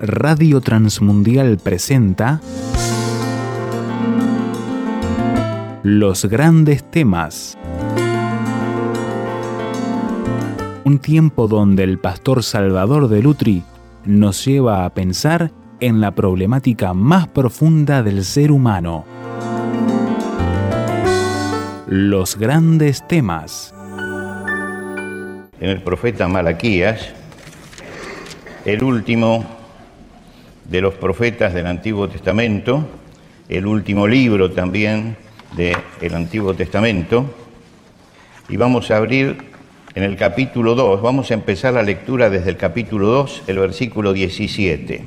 Radio Transmundial presenta Los grandes temas. Un tiempo donde el pastor Salvador de Lutri nos lleva a pensar en la problemática más profunda del ser humano. Los grandes temas. En el profeta Malaquías, el último de los profetas del Antiguo Testamento, el último libro también del Antiguo Testamento, y vamos a abrir en el capítulo 2, vamos a empezar la lectura desde el capítulo 2, el versículo 17.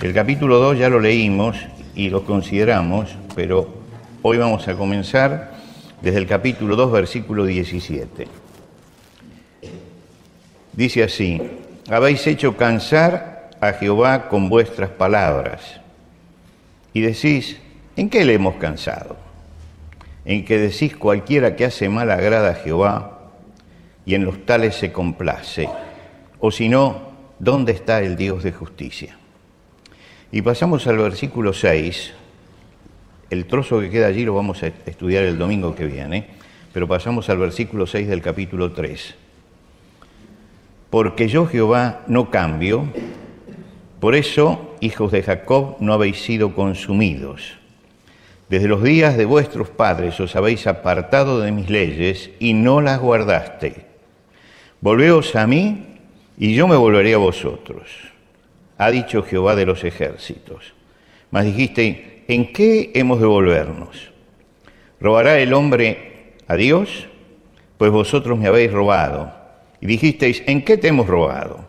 El capítulo 2 ya lo leímos y lo consideramos, pero hoy vamos a comenzar desde el capítulo 2, versículo 17. Dice así, habéis hecho cansar a Jehová con vuestras palabras. Y decís, ¿en qué le hemos cansado? En que decís cualquiera que hace mal agrada a Jehová y en los tales se complace. O si no, ¿dónde está el Dios de justicia? Y pasamos al versículo 6. El trozo que queda allí lo vamos a estudiar el domingo que viene, pero pasamos al versículo 6 del capítulo 3 porque yo Jehová no cambio, por eso, hijos de Jacob, no habéis sido consumidos. Desde los días de vuestros padres os habéis apartado de mis leyes y no las guardaste. Volveos a mí y yo me volveré a vosotros, ha dicho Jehová de los ejércitos. Mas dijiste, ¿en qué hemos de volvernos? ¿Robará el hombre a Dios? Pues vosotros me habéis robado y dijisteis, ¿en qué te hemos robado?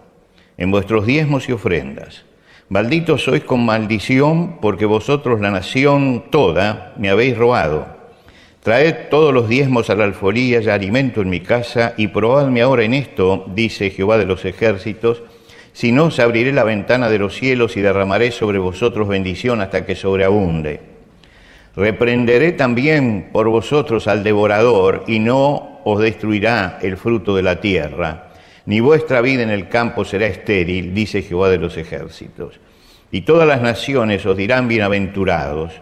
En vuestros diezmos y ofrendas. Malditos sois con maldición, porque vosotros, la nación toda, me habéis robado. Traed todos los diezmos a la alforía y alimento en mi casa, y probadme ahora en esto, dice Jehová de los ejércitos, si no os abriré la ventana de los cielos y derramaré sobre vosotros bendición hasta que sobreabunde. Reprenderé también por vosotros al devorador, y no os destruirá el fruto de la tierra, ni vuestra vida en el campo será estéril, dice Jehová de los ejércitos. Y todas las naciones os dirán bienaventurados,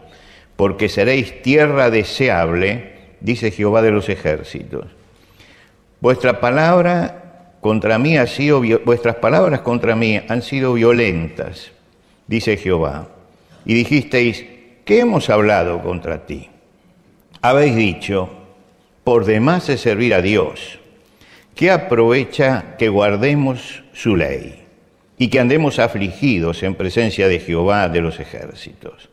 porque seréis tierra deseable, dice Jehová de los ejércitos. Vuestra palabra contra mí ha sido, vuestras palabras contra mí han sido violentas, dice Jehová. Y dijisteis, ¿qué hemos hablado contra ti? Habéis dicho, por demás es servir a Dios, que aprovecha que guardemos su ley y que andemos afligidos en presencia de Jehová de los ejércitos.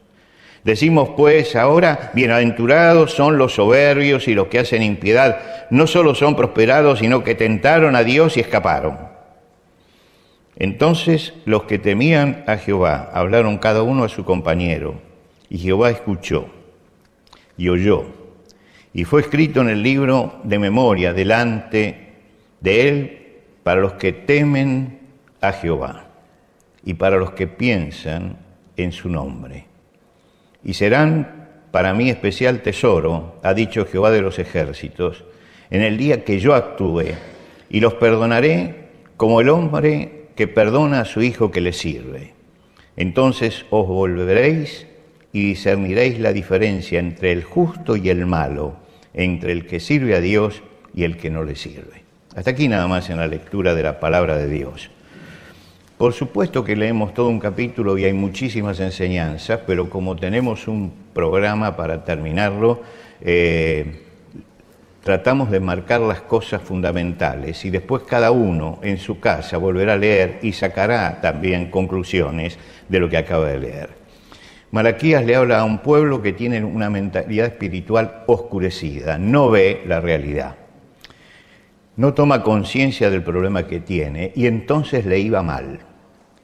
Decimos pues ahora, bienaventurados son los soberbios y los que hacen impiedad, no solo son prosperados, sino que tentaron a Dios y escaparon. Entonces los que temían a Jehová hablaron cada uno a su compañero, y Jehová escuchó y oyó y fue escrito en el libro de memoria delante de él para los que temen a Jehová y para los que piensan en su nombre. Y serán para mí especial tesoro, ha dicho Jehová de los ejércitos, en el día que yo actúe, y los perdonaré como el hombre que perdona a su hijo que le sirve. Entonces os volveréis y discerniréis la diferencia entre el justo y el malo, entre el que sirve a Dios y el que no le sirve. Hasta aquí nada más en la lectura de la palabra de Dios. Por supuesto que leemos todo un capítulo y hay muchísimas enseñanzas, pero como tenemos un programa para terminarlo, eh, tratamos de marcar las cosas fundamentales y después cada uno en su casa volverá a leer y sacará también conclusiones de lo que acaba de leer. Malaquías le habla a un pueblo que tiene una mentalidad espiritual oscurecida, no ve la realidad, no toma conciencia del problema que tiene y entonces le iba mal.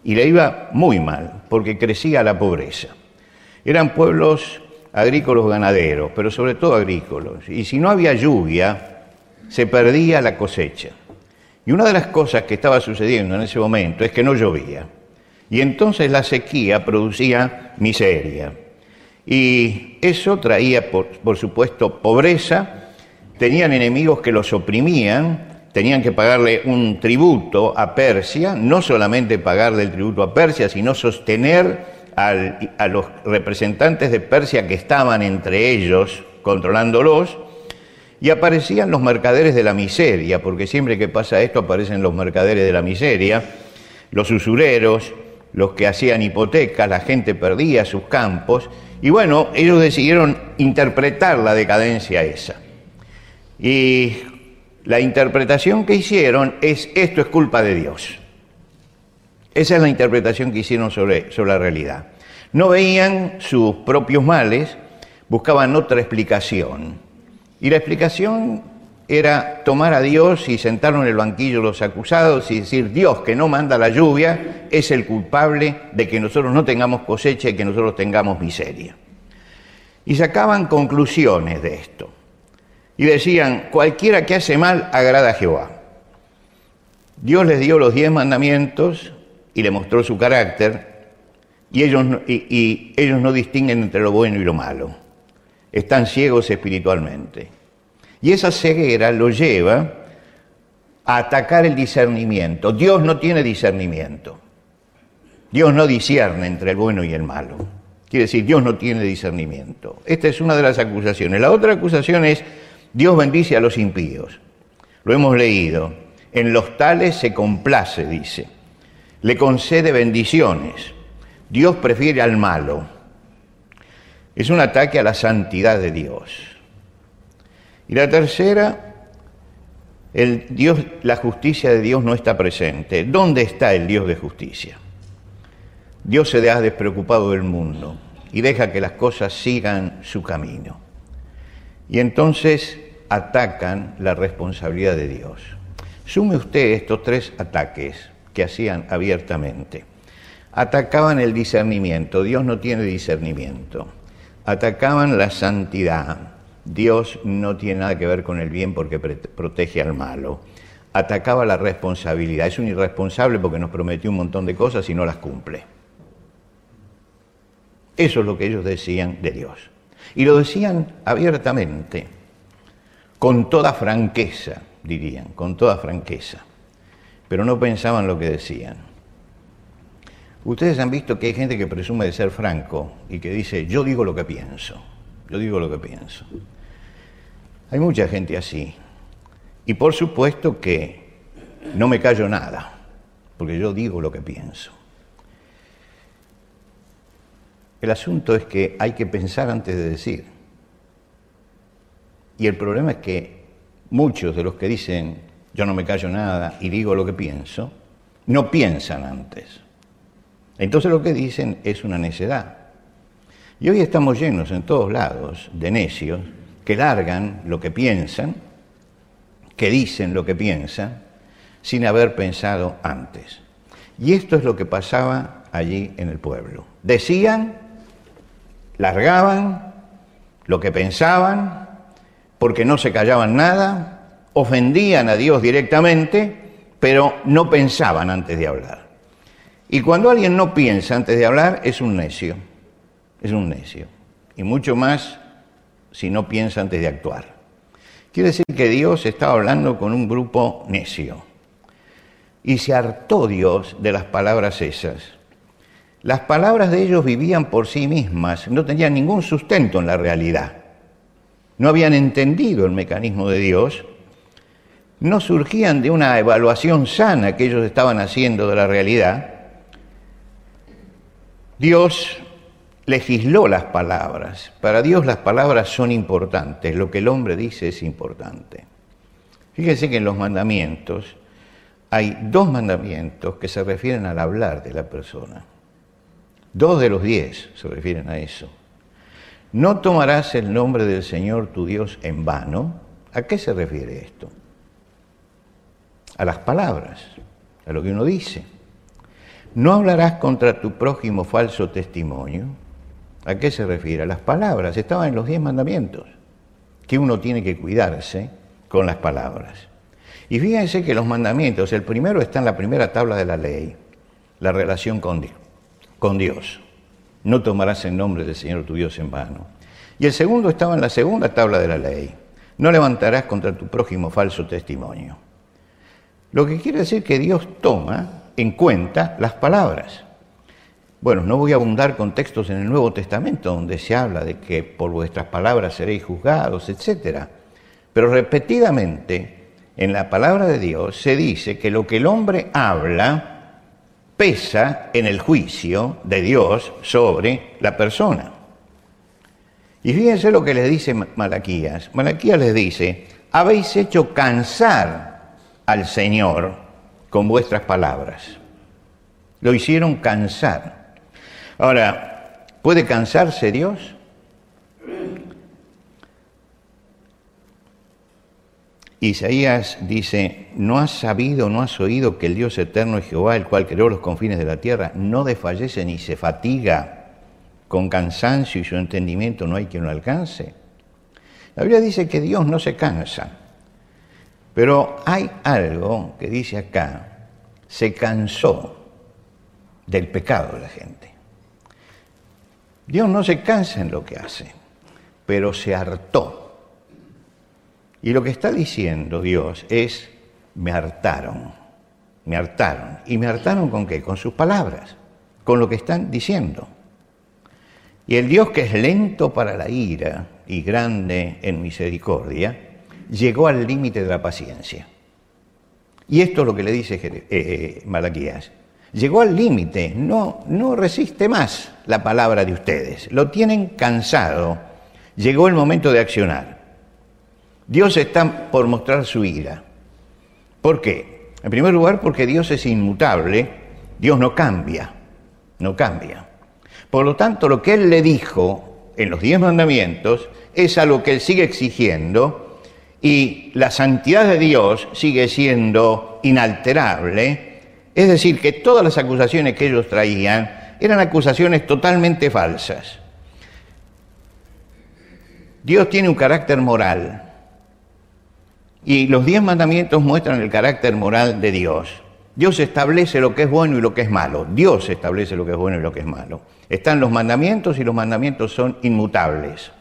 Y le iba muy mal, porque crecía la pobreza. Eran pueblos agrícolas ganaderos, pero sobre todo agrícolas. Y si no había lluvia, se perdía la cosecha. Y una de las cosas que estaba sucediendo en ese momento es que no llovía. Y entonces la sequía producía miseria. Y eso traía, por, supuesto, pobreza, tenían enemigos que los oprimían, tenían que pagarle un tributo a Persia, no solamente pagarle el tributo a Persia, sino sostener a los representantes de Persia que estaban entre ellos controlándolos, y aparecían los mercaderes de la miseria, porque siempre que pasa esto aparecen los mercaderes de la miseria, los usureros, los que hacían hipotecas, la gente perdía sus campos, y bueno, ellos decidieron interpretar la decadencia esa. Y la interpretación que hicieron es, esto es culpa de Dios. Esa es la interpretación que hicieron sobre, sobre la realidad. No veían sus propios males, buscaban otra explicación. Y la explicación era tomar a Dios y sentarlo en el banquillo los acusados y decir, Dios que no manda la lluvia es el culpable de que nosotros no tengamos cosecha y que nosotros tengamos miseria. Y sacaban conclusiones de esto. Y decían, cualquiera que hace mal agrada a Jehová. Dios les dio los diez mandamientos y le mostró su carácter y ellos, y ellos no distinguen entre lo bueno y lo malo. Están ciegos espiritualmente. Y esa ceguera lo lleva a atacar el discernimiento. Dios no tiene discernimiento. Dios no discierne entre el bueno y el malo. Quiere decir, Dios no tiene discernimiento. Esta es una de las acusaciones. La otra acusación es, Dios bendice a los impíos. Lo hemos leído. En los tales se complace, dice. Le concede bendiciones. Dios prefiere al malo. Es un ataque a la santidad de Dios. Y la tercera, el Dios, la justicia de Dios no está presente. ¿Dónde está el Dios de justicia? Dios se ha despreocupado del mundo y deja que las cosas sigan su camino. Y entonces atacan la responsabilidad de Dios. Sume usted estos tres ataques que hacían abiertamente. Atacaban el discernimiento, Dios no tiene discernimiento. Atacaban la santidad, Dios no tiene nada que ver con el bien porque protege al malo. Atacaba la responsabilidad. Es un irresponsable porque nos prometió un montón de cosas y no las cumple. Eso es lo que ellos decían de Dios. Y lo decían abiertamente, con toda franqueza, dirían, con toda franqueza. Pero no pensaban lo que decían. Ustedes han visto que hay gente que presume de ser franco y que dice, yo digo lo que pienso, yo digo lo que pienso. Hay mucha gente así. Y por supuesto que no me callo nada, porque yo digo lo que pienso. El asunto es que hay que pensar antes de decir. Y el problema es que muchos de los que dicen yo no me callo nada y digo lo que pienso, no piensan antes. Entonces lo que dicen es una necedad. Y hoy estamos llenos en todos lados de necios que largan lo que piensan, que dicen lo que piensan, sin haber pensado antes. Y esto es lo que pasaba allí en el pueblo. Decían, largaban lo que pensaban, porque no se callaban nada, ofendían a Dios directamente, pero no pensaban antes de hablar. Y cuando alguien no piensa antes de hablar, es un necio, es un necio. Y mucho más si no piensa antes de actuar. Quiere decir que Dios estaba hablando con un grupo necio. Y se hartó Dios de las palabras esas. Las palabras de ellos vivían por sí mismas, no tenían ningún sustento en la realidad. No habían entendido el mecanismo de Dios, no surgían de una evaluación sana que ellos estaban haciendo de la realidad. Dios legisló las palabras. Para Dios las palabras son importantes, lo que el hombre dice es importante. Fíjense que en los mandamientos hay dos mandamientos que se refieren al hablar de la persona. Dos de los diez se refieren a eso. No tomarás el nombre del Señor tu Dios en vano. ¿A qué se refiere esto? A las palabras, a lo que uno dice. No hablarás contra tu prójimo falso testimonio ¿A qué se refiere? A las palabras. Estaban en los diez mandamientos, que uno tiene que cuidarse con las palabras. Y fíjense que los mandamientos, el primero está en la primera tabla de la ley, la relación con, con Dios. No tomarás el nombre del Señor tu Dios en vano. Y el segundo estaba en la segunda tabla de la ley. No levantarás contra tu prójimo falso testimonio. Lo que quiere decir que Dios toma en cuenta las palabras. Bueno, no voy a abundar con textos en el Nuevo Testamento donde se habla de que por vuestras palabras seréis juzgados, etc. Pero repetidamente en la palabra de Dios se dice que lo que el hombre habla pesa en el juicio de Dios sobre la persona. Y fíjense lo que le dice Malaquías. Malaquías les dice, habéis hecho cansar al Señor con vuestras palabras. Lo hicieron cansar. Ahora, ¿puede cansarse Dios? Isaías dice, ¿no has sabido, no has oído que el Dios eterno es Jehová, el cual creó los confines de la tierra, no desfallece ni se fatiga con cansancio y su entendimiento no hay quien lo alcance? La Biblia dice que Dios no se cansa, pero hay algo que dice acá, se cansó del pecado de la gente. Dios no se cansa en lo que hace, pero se hartó y lo que está diciendo Dios es, me hartaron, me hartaron. ¿Y me hartaron con qué? Con sus palabras, con lo que están diciendo. Y el Dios que es lento para la ira y grande en misericordia, llegó al límite de la paciencia. Y esto es lo que le dice eh, eh, Malaquías. Llegó al límite, no, no resiste más la palabra de ustedes, lo tienen cansado. Llegó el momento de accionar. Dios está por mostrar su ira. ¿Por qué? En primer lugar, porque Dios es inmutable, Dios no cambia, no cambia. Por lo tanto, lo que Él le dijo en los diez mandamientos es algo que Él sigue exigiendo y la santidad de Dios sigue siendo inalterable. Es decir, que todas las acusaciones que ellos traían eran acusaciones totalmente falsas. Dios tiene un carácter moral, y los diez mandamientos muestran el carácter moral de Dios. Dios establece lo que es bueno y lo que es malo. Dios establece lo que es bueno y lo que es malo. Están los mandamientos y los mandamientos son inmutables.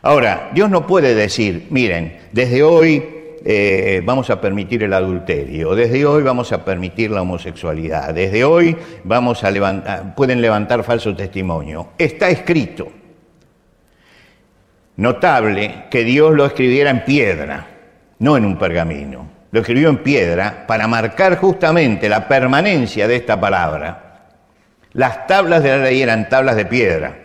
Ahora, Dios no puede decir, miren, desde hoy eh, vamos a permitir el adulterio, desde hoy vamos a permitir la homosexualidad, desde hoy vamos a levantar, pueden levantar falso testimonio. Está escrito. Notable que Dios lo escribiera en piedra no en un pergamino. Lo escribió en piedra para marcar justamente la permanencia de esta palabra. Las tablas de la ley eran tablas de piedra.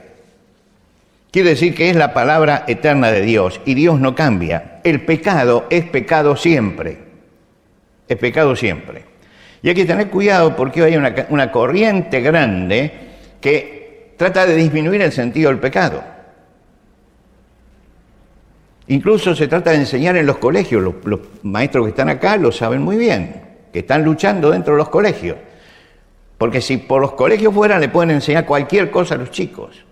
Quiere decir que es la palabra eterna de Dios y Dios no cambia. El pecado es pecado siempre. Es pecado siempre. Y hay que tener cuidado porque hay una, una corriente grande que trata de disminuir el sentido del pecado. Incluso se trata de enseñar en los colegios, los, maestros que están acá lo saben muy bien, que están luchando dentro de los colegios. Porque si por los colegios fuera le pueden enseñar cualquier cosa a los chicos.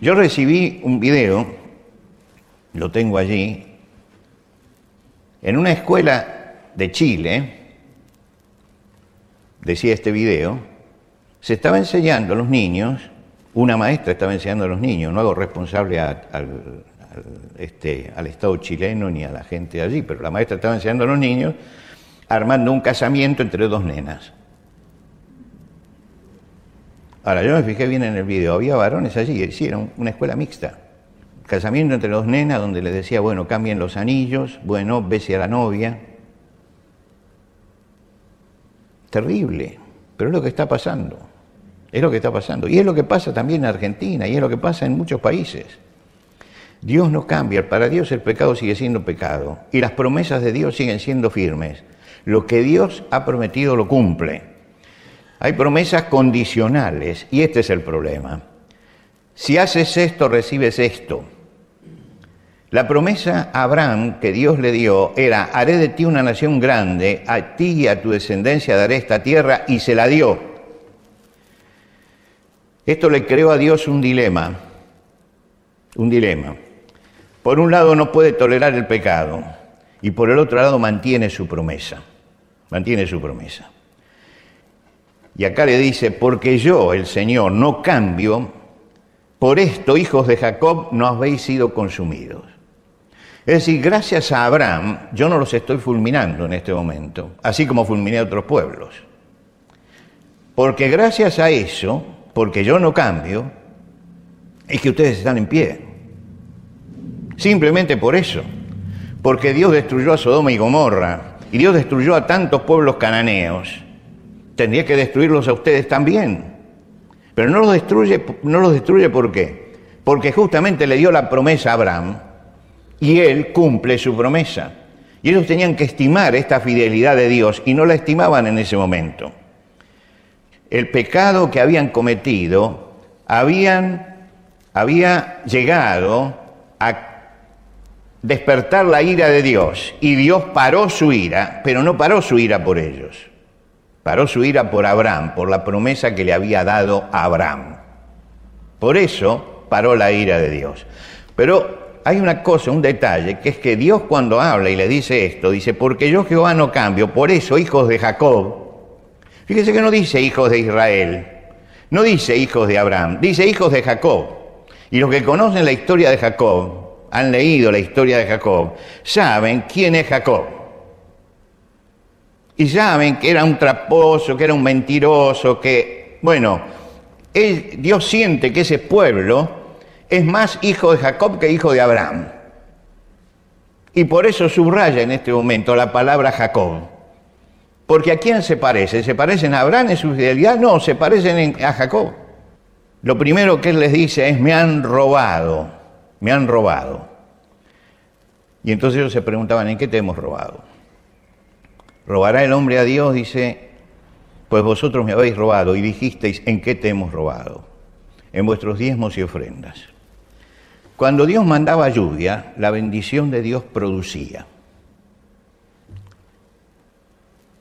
Yo recibí un video, lo tengo allí, en una escuela de Chile, decía este video, se estaba enseñando a los niños una maestra estaba enseñando a los niños, no hago responsable al, este, al Estado chileno ni a la gente de allí, pero la maestra estaba enseñando a los niños armando un casamiento entre dos nenas. Ahora, yo me fijé bien en el video, había varones allí, era una escuela mixta. Casamiento entre dos nenas donde les decía, bueno, cambien los anillos, bueno, bese a la novia. Terrible, pero es lo que está pasando. Es lo que está pasando. Y es lo que pasa también en Argentina y es lo que pasa en muchos países. Dios no cambia. Para Dios el pecado sigue siendo pecado. Y las promesas de Dios siguen siendo firmes. Lo que Dios ha prometido lo cumple. Hay promesas condicionales y este es el problema. Si haces esto, recibes esto. La promesa a Abraham que Dios le dio era, haré de ti una nación grande, a ti y a tu descendencia daré esta tierra, y se la dio. Esto le creó a Dios un dilema, un dilema. Por un lado no puede tolerar el pecado y por el otro lado mantiene su promesa, mantiene su promesa. Y acá le dice, porque yo, el Señor, no cambio, por esto, hijos de Jacob, no habéis sido consumidos. Es decir, gracias a Abraham, yo no los estoy fulminando en este momento, así como fulminé a otros pueblos. Porque gracias a eso, porque yo no cambio, es que ustedes están en pie. Simplemente por eso. Porque Dios destruyó a Sodoma y Gomorra y Dios destruyó a tantos pueblos cananeos. Tendría que destruirlos a ustedes también. Pero no los destruye, no los destruye ¿por qué? Porque justamente le dio la promesa a Abraham y él cumple su promesa. Y ellos tenían que estimar esta fidelidad de Dios y no la estimaban en ese momento. El pecado que habían cometido había llegado a despertar la ira de Dios y Dios paró su ira, pero no paró su ira por ellos. Paró su ira por Abraham, por la promesa que le había dado a Abraham. Por eso paró la ira de Dios. Pero hay una cosa, un detalle, que es que Dios cuando habla y le dice esto, dice, porque yo Jehová no cambio, por eso hijos de Jacob, fíjese que no dice hijos de Israel, no dice hijos de Abraham, dice hijos de Jacob. Y los que conocen la historia de Jacob, han leído la historia de Jacob, saben quién es Jacob. Y saben que era un traposo, que era un mentiroso, que, bueno, Dios siente que ese pueblo es más hijo de Jacob que hijo de Abraham. Y por eso subraya en este momento la palabra Jacob. Porque ¿a quién se parece? ¿Se parecen a Abraham en su fidelidad? No, se parecen a Jacob. Lo primero que él les dice es, me han robado, me han robado. Y entonces ellos se preguntaban, ¿en qué te hemos robado? ¿Robará el hombre a Dios? Dice, pues vosotros me habéis robado y dijisteis, ¿en qué te hemos robado? En vuestros diezmos y ofrendas. Cuando Dios mandaba lluvia, la bendición de Dios producía.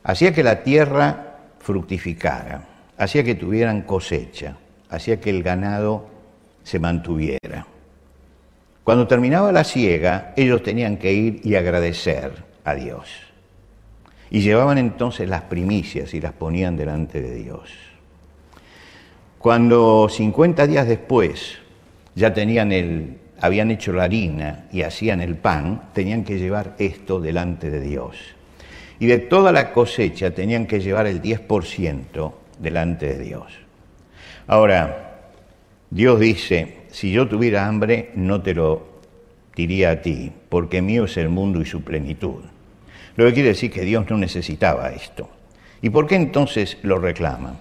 Hacía que la tierra fructificara, hacía que tuvieran cosecha, hacía que el ganado se mantuviera. Cuando terminaba la siega, ellos tenían que ir y agradecer a Dios. Y llevaban entonces las primicias y las ponían delante de Dios. Cuando 50 días después ya tenían el, habían hecho la harina y hacían el pan, tenían que llevar esto delante de Dios. Y de toda la cosecha tenían que llevar el 10% delante de Dios. Ahora, Dios dice, si yo tuviera hambre, no te lo diría a ti, porque mío es el mundo y su plenitud. Lo que quiere decir que Dios no necesitaba esto. ¿Y por qué entonces lo reclaman?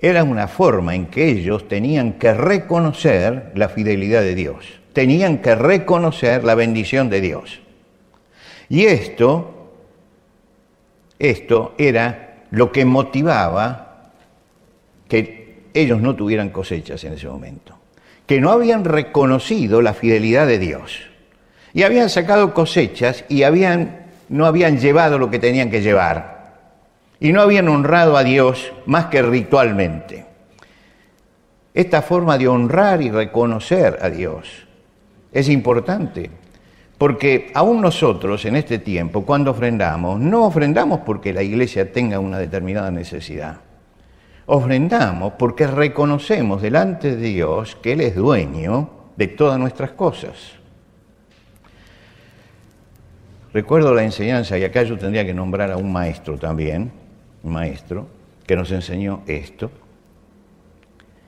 Era una forma en que ellos tenían que reconocer la fidelidad de Dios tenían que reconocer la bendición de Dios. Y esto, esto era lo que motivaba que ellos no tuvieran cosechas en ese momento, que no habían reconocido la fidelidad de Dios y habían sacado cosechas y habían, no habían llevado lo que tenían que llevar y no habían honrado a Dios más que ritualmente. Esta forma de honrar y reconocer a Dios es importante, porque aún nosotros en este tiempo, cuando ofrendamos, no ofrendamos porque la iglesia tenga una determinada necesidad. Ofrendamos porque reconocemos delante de Dios que Él es dueño de todas nuestras cosas. Recuerdo la enseñanza, y acá yo tendría que nombrar a un maestro también, un maestro, que nos enseñó esto,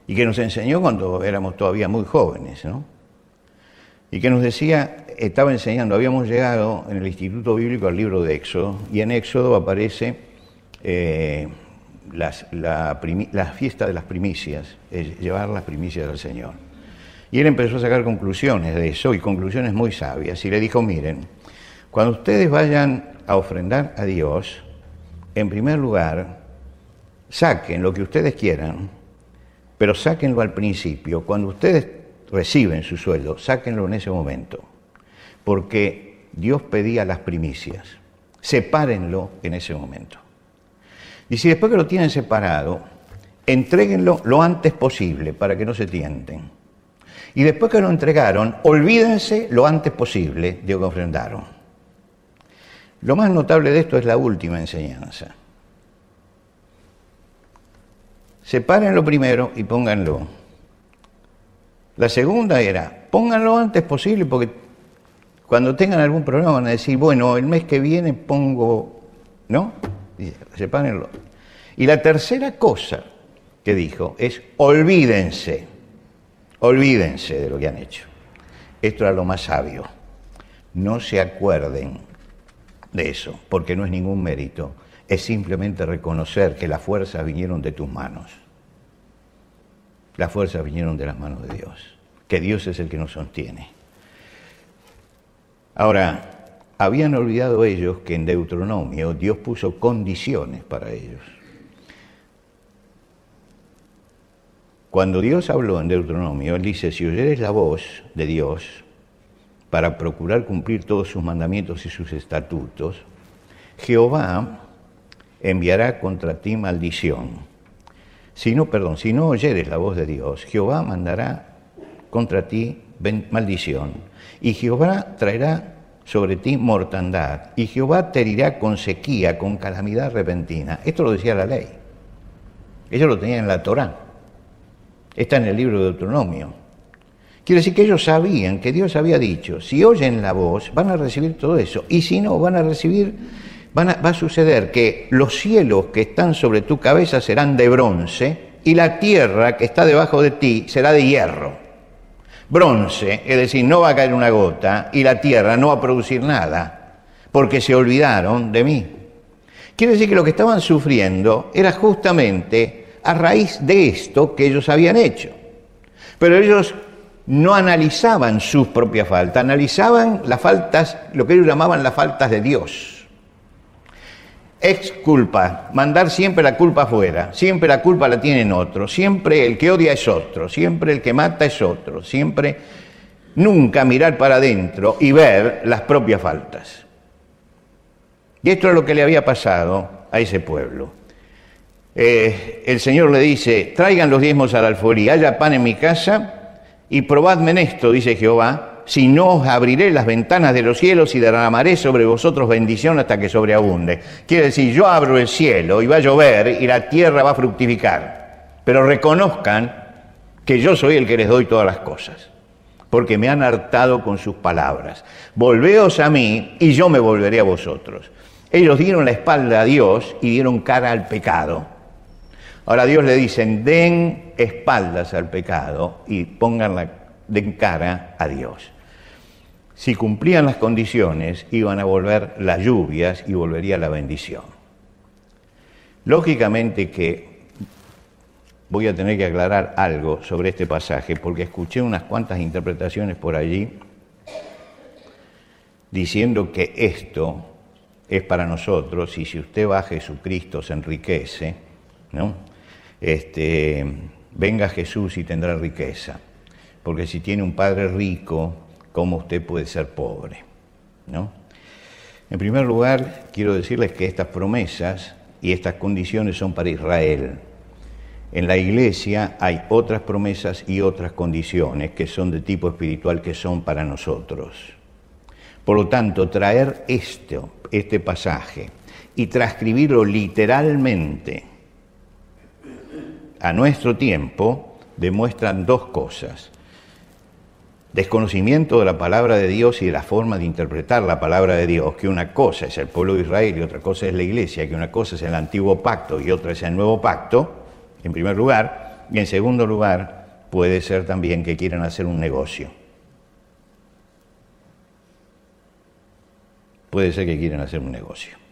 y que nos enseñó cuando éramos todavía muy jóvenes, ¿no? y que nos decía, estaba enseñando, habíamos llegado en el Instituto Bíblico al libro de Éxodo, y en Éxodo aparece eh, la, fiesta de las primicias, llevar las primicias al Señor. Y él empezó a sacar conclusiones de eso, y conclusiones muy sabias, y le dijo, miren, cuando ustedes vayan a ofrendar a Dios, en primer lugar, saquen lo que ustedes quieran, pero sáquenlo al principio. Cuando ustedes reciben su sueldo, sáquenlo en ese momento, porque Dios pedía las primicias, sepárenlo en ese momento. Y si después que lo tienen separado, entréguenlo lo antes posible para que no se tienten. Y después que lo entregaron, olvídense lo antes posible de que ofrendaron. Lo más notable de esto es la última enseñanza. Sepárenlo primero y pónganlo la segunda era, pónganlo antes posible porque Cuando tengan algún problema van a decir, bueno, el mes que viene pongo, ¿no? Sepárenlo. Y la tercera cosa que dijo es, olvídense, olvídense de lo que han hecho. Esto era lo más sabio. No se acuerden de eso, porque no es ningún mérito. Es simplemente reconocer que las fuerzas vinieron de tus manos. Las fuerzas vinieron de las manos de Dios, que Dios es el que nos sostiene. Ahora, habían olvidado ellos que en Deuteronomio Dios puso condiciones para ellos. Cuando Dios habló en Deuteronomio, Él dice, si oyeres la voz de Dios para procurar cumplir todos sus mandamientos y sus estatutos, Jehová enviará contra ti maldición. Si no, perdón, si no oyeres la voz de Dios, Jehová mandará contra ti maldición. Y Jehová traerá sobre ti mortandad. Y Jehová te herirá con sequía, con calamidad repentina. Esto lo decía la ley. Ellos lo tenían en la Torá. Está en el libro de Deuteronomio. Quiere decir que ellos sabían que Dios había dicho, si oyen la voz, van a recibir todo eso. Y si no, van a recibir, van va a suceder que los cielos que están sobre tu cabeza serán de bronce y la tierra que está debajo de ti será de hierro. Bronce, es decir, no va a caer una gota y la tierra no va a producir nada, porque se olvidaron de mí. Quiere decir que lo que estaban sufriendo era justamente a raíz de esto que ellos habían hecho. Pero ellos no analizaban sus propias faltas, analizaban las faltas, lo que ellos llamaban las faltas de Dios. Ex culpa, mandar siempre la culpa afuera, siempre la culpa la tienen otros, siempre el que odia es otro, siempre el que mata es otro, siempre nunca mirar para adentro y ver las propias faltas. Y esto es lo que le había pasado a ese pueblo. Eh, el Señor le dice, traigan los diezmos al alfolí, haya pan en mi casa y probadme en esto, dice Jehová, si no os abriré las ventanas de los cielos y derramaré sobre vosotros bendición hasta que sobreabunde. Quiere decir, yo abro el cielo y va a llover y la tierra va a fructificar, pero reconozcan que yo soy el que les doy todas las cosas, porque me han hartado con sus palabras. Volveos a mí y yo me volveré a vosotros. Ellos dieron la espalda a Dios y dieron cara al pecado. Ahora Dios le dicen, den espaldas al pecado y pónganla de cara a Dios. Si cumplían las condiciones, iban a volver las lluvias y volvería la bendición. Lógicamente que voy a tener que aclarar algo sobre este pasaje, porque escuché unas cuantas interpretaciones por allí diciendo que esto es para nosotros y si usted va a Jesucristo se enriquece, ¿no? Este, venga Jesús y tendrá riqueza. Porque si tiene un padre rico, ¿cómo usted puede ser pobre? ¿No? En primer lugar, quiero decirles que estas promesas y estas condiciones son para Israel. En la iglesia hay otras promesas y otras condiciones que son de tipo espiritual que son para nosotros. Por lo tanto, traer esto, este pasaje y transcribirlo literalmente a nuestro tiempo demuestran dos cosas. Desconocimiento de la palabra de Dios y de la forma de interpretar la palabra de Dios, que una cosa es el pueblo de Israel y otra cosa es la iglesia, que una cosa es el antiguo pacto y otra es el nuevo pacto, en primer lugar, y en segundo lugar puede ser también que quieran hacer un negocio. Puede ser que quieran hacer un negocio.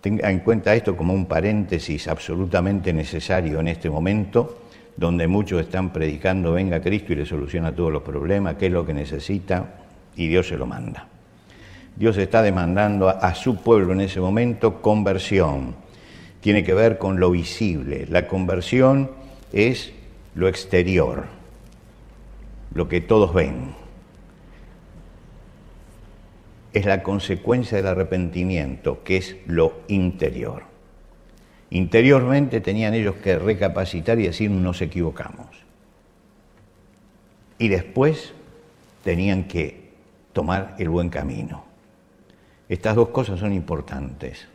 Tenga en cuenta esto como un paréntesis absolutamente necesario en este momento, donde muchos están predicando, venga Cristo y le soluciona todos los problemas, qué es lo que necesita, y Dios se lo manda. Dios está demandando a, su pueblo en ese momento conversión. Tiene que ver con lo visible. La conversión es lo exterior, lo que todos ven es la consecuencia del arrepentimiento, que es lo interior. Interiormente tenían ellos que recapacitar y decir nos equivocamos. Y después tenían que tomar el buen camino. Estas dos cosas son importantes,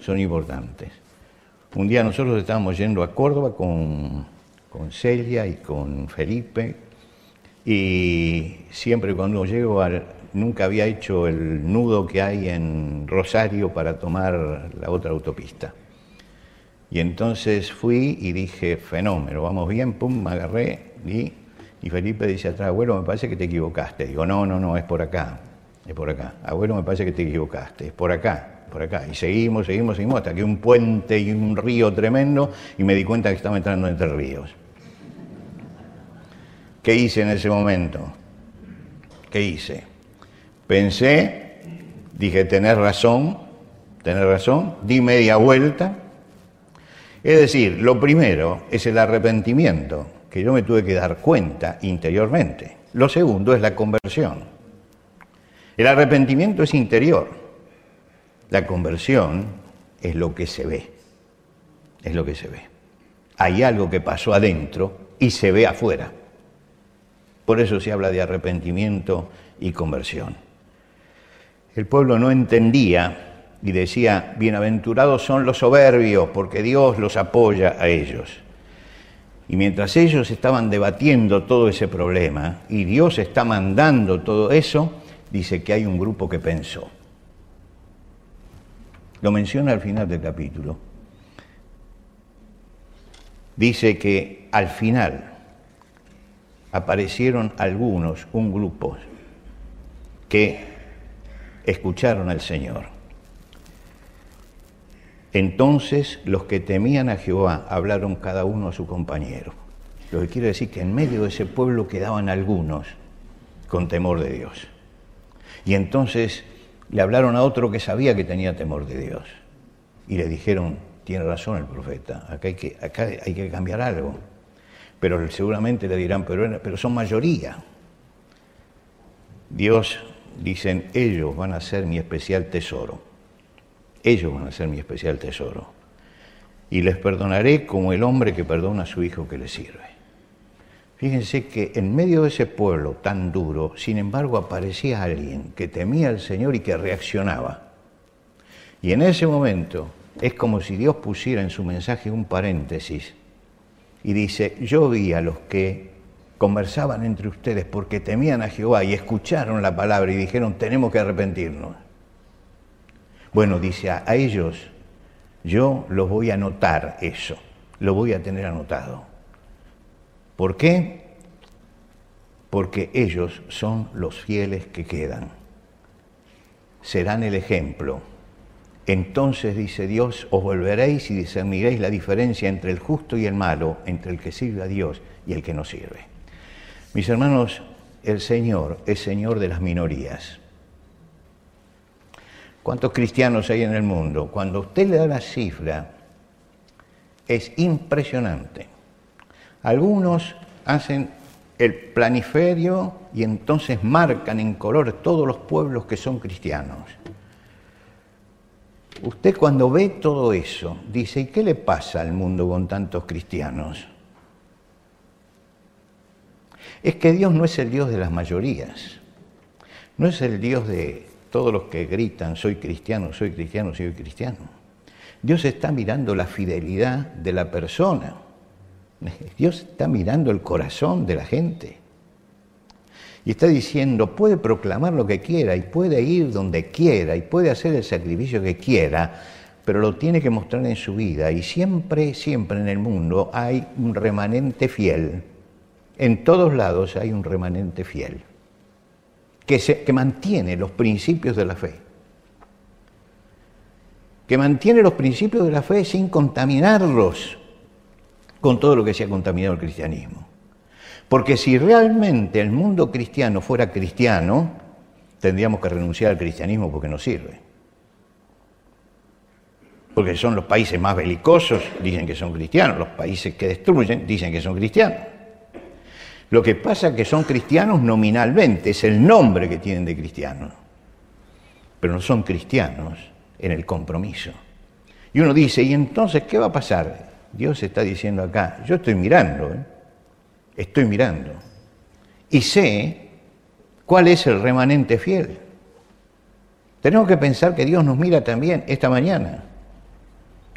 son importantes. Un día nosotros estábamos yendo a Córdoba con, con Celia y con Felipe y siempre cuando llego al, nunca había hecho el nudo que hay en Rosario para tomar la otra autopista. Y entonces fui y dije, fenómeno, vamos bien, pum, me agarré y, Felipe dice atrás, abuelo, me parece que te equivocaste. Digo, no, no, no, es por acá, es por acá. Abuelo, me parece que te equivocaste, es por acá, por acá. Y seguimos, seguimos, seguimos, hasta que un puente y un río tremendo y me di cuenta que estaba entrando entre ríos. ¿Qué hice en ese momento? ¿Qué hice? Pensé, dije, tener razón, tener razón, di media vuelta. Es decir, lo primero es el arrepentimiento, que yo me tuve que dar cuenta interiormente. Lo segundo es la conversión. El arrepentimiento es interior. La conversión es lo que se ve. Es lo que se ve. Hay algo que pasó adentro y se ve afuera. Por eso se habla de arrepentimiento y conversión. El pueblo no entendía y decía, bienaventurados son los soberbios, porque Dios los apoya a ellos. Y mientras ellos estaban debatiendo todo ese problema y Dios está mandando todo eso, dice que hay un grupo que pensó. Lo menciona al final del capítulo. Dice que al final aparecieron algunos, un grupo, que escucharon al Señor. Entonces los que temían a Jehová hablaron cada uno a su compañero. Lo que quiere decir que en medio de ese pueblo quedaban algunos con temor de Dios. Y entonces le hablaron a otro que sabía que tenía temor de Dios. Y le dijeron, tiene razón el profeta, acá hay que, cambiar algo pero seguramente le dirán, pero son mayoría. Dios, dicen, ellos van a ser mi especial tesoro. Ellos van a ser mi especial tesoro. Y les perdonaré como el hombre que perdona a su hijo que le sirve. Fíjense que en medio de ese pueblo tan duro, sin embargo, aparecía alguien que temía al Señor y que reaccionaba. Y en ese momento es como si Dios pusiera en su mensaje un paréntesis y dice, yo vi a los que conversaban entre ustedes porque temían a Jehová y escucharon la palabra y dijeron, tenemos que arrepentirnos. Bueno, dice, a, ellos yo los voy a anotar eso, lo voy a tener anotado. ¿Por qué? Porque ellos son los fieles que quedan. Serán el ejemplo entonces dice Dios, os volveréis y discerniréis la diferencia entre el justo y el malo, entre el que sirve a Dios y el que no sirve. Mis hermanos, el Señor es Señor de las minorías. ¿Cuántos cristianos hay en el mundo? Cuando usted le da la cifra, es impresionante. Algunos hacen el planiferio y entonces marcan en color todos los pueblos que son cristianos. Usted cuando ve todo eso, dice, ¿y qué le pasa al mundo con tantos cristianos? Es que Dios no es el Dios de las mayorías, no es el Dios de todos los que gritan, soy cristiano, soy cristiano, soy cristiano. Dios está mirando la fidelidad de la persona. Dios está mirando el corazón de la gente. Y está diciendo, puede proclamar lo que quiera y puede ir donde quiera y puede hacer el sacrificio que quiera, pero lo tiene que mostrar en su vida. Y siempre, siempre en el mundo hay un remanente fiel. En todos lados hay un remanente fiel que, mantiene los principios de la fe. Que mantiene los principios de la fe sin contaminarlos con todo lo que se ha contaminado el cristianismo. Porque si realmente el mundo cristiano fuera cristiano, tendríamos que renunciar al cristianismo porque no sirve. Porque son los países más belicosos, dicen que son cristianos, los países que destruyen, dicen que son cristianos. Lo que pasa es que son cristianos nominalmente, es el nombre que tienen de cristianos, pero no son cristianos en el compromiso. Y uno dice, ¿y entonces qué va a pasar? Dios está diciendo acá, yo estoy mirando, ¿eh? estoy mirando y sé cuál es el remanente fiel. Tenemos que pensar que Dios nos mira también esta mañana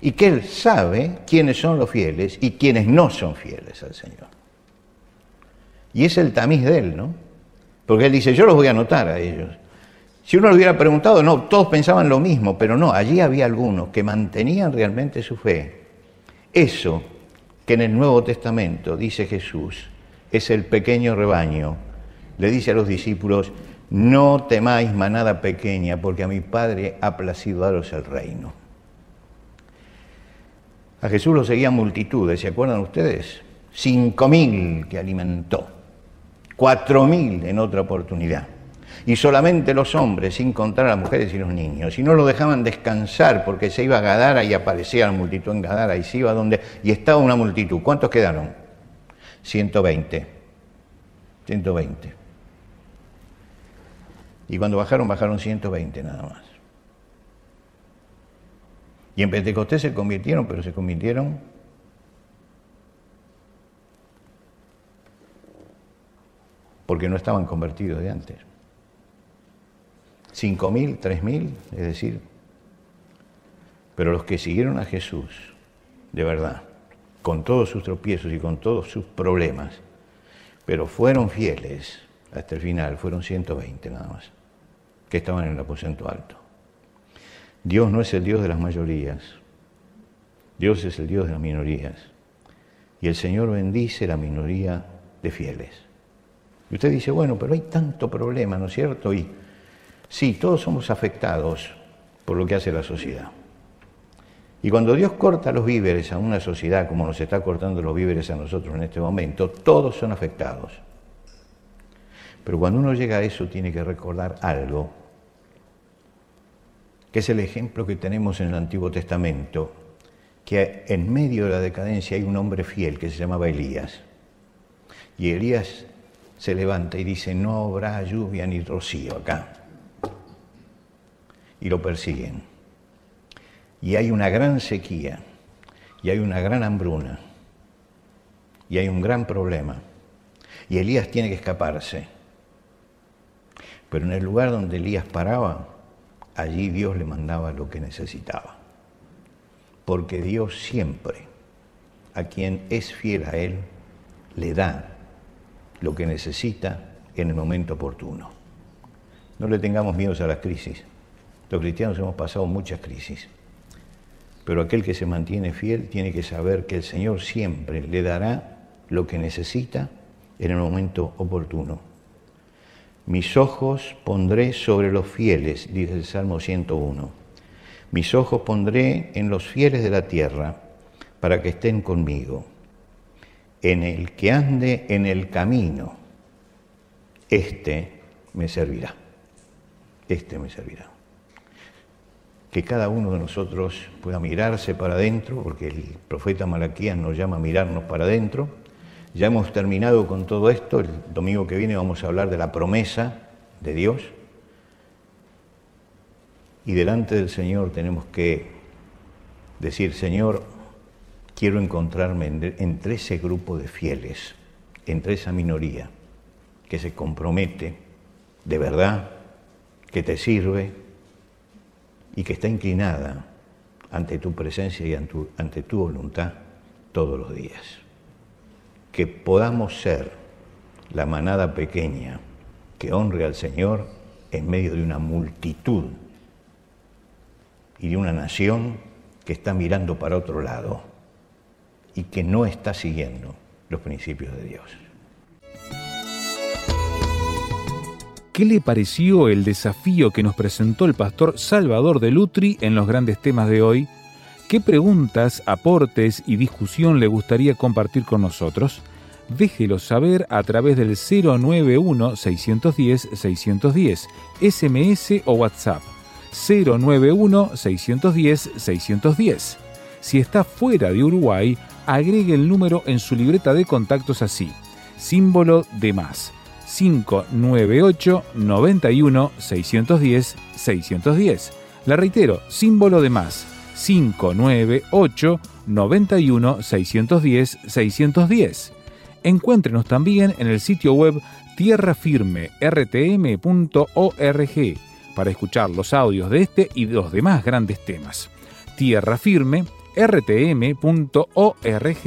y que Él sabe quiénes son los fieles y quiénes no son fieles al Señor. Y es el tamiz de Él, ¿no? Porque Él dice, yo los voy a anotar a ellos. Si uno le hubiera preguntado, no, todos pensaban lo mismo, pero no, allí había algunos que mantenían realmente su fe. Eso que en el Nuevo Testamento dice Jesús es el pequeño rebaño. Le dice a los discípulos, no temáis manada pequeña, porque a mi Padre ha placido daros el reino. A Jesús lo seguían multitudes, ¿se acuerdan ustedes? Cinco mil que alimentó, cuatro mil en otra oportunidad. Y solamente los hombres, sin contar a las mujeres y los niños. Y no lo dejaban descansar porque se iba a Gadara y aparecía la multitud en Gadara y se iba donde. Y estaba una multitud. ¿Cuántos quedaron? 120. 120. Y cuando bajaron, bajaron 120 nada más. Y en Pentecostés se convirtieron, pero se convirtieron porque no estaban convertidos de antes. Cinco mil, tres mil, es decir, pero los que siguieron a Jesús, de verdad, con todos sus tropiezos y con todos sus problemas, pero fueron fieles hasta el final, fueron 120 nada más, que estaban en el aposento alto. Dios no es el Dios de las mayorías, Dios es el Dios de las minorías. Y el Señor bendice la minoría de fieles. Y usted dice, bueno, pero hay tanto problema, ¿no es cierto? Y sí, todos somos afectados por lo que hace la sociedad. Y cuando Dios corta los víveres a una sociedad como nos está cortando los víveres a nosotros en este momento, todos son afectados. Pero cuando uno llega a eso tiene que recordar algo, que es el ejemplo que tenemos en el Antiguo Testamento, que en medio de la decadencia hay un hombre fiel que se llamaba Elías. Y Elías se levanta y dice, no habrá lluvia ni rocío acá. Y lo persiguen. Y hay una gran sequía, y hay una gran hambruna, y hay un gran problema. Y Elías tiene que escaparse. Pero en el lugar donde Elías paraba, allí Dios le mandaba lo que necesitaba. Porque Dios siempre, a quien es fiel a Él, le da lo que necesita en el momento oportuno. No le tengamos miedo a las crisis. Los cristianos hemos pasado muchas crisis, pero aquel que se mantiene fiel tiene que saber que el Señor siempre le dará lo que necesita en el momento oportuno. Mis ojos pondré sobre los fieles, dice el Salmo 101. Mis ojos pondré en los fieles de la tierra para que estén conmigo en el que ande en el camino, este me servirá. Este me servirá. Que cada uno de nosotros pueda mirarse para adentro, porque el profeta Malaquías nos llama a mirarnos para adentro. Ya hemos terminado con todo esto. El domingo que viene vamos a hablar de la promesa de Dios. Y delante del Señor tenemos que decir, Señor, quiero encontrarme entre ese grupo de fieles, entre esa minoría que se compromete de verdad, que te sirve y que está inclinada ante tu presencia y ante tu voluntad todos los días. Que podamos ser la manada pequeña que honre al Señor en medio de una multitud y de una nación que está mirando para otro lado y que no está siguiendo los principios de Dios. ¿Qué le pareció el desafío que nos presentó el pastor Salvador de Lutri en los grandes temas de hoy? ¿Qué preguntas, aportes y discusión le gustaría compartir con nosotros? Déjelo saber a través del 091-610-610, SMS o WhatsApp. 091-610-610. Si está fuera de Uruguay, agregue el número en su libreta de contactos así, símbolo de más, 598 91 610 610. La reitero, símbolo de más, 598 91 610 610. Encuéntrenos también en el sitio web tierrafirmertm.org para escuchar los audios de este y los demás grandes temas. Tierra Firme rtm.org.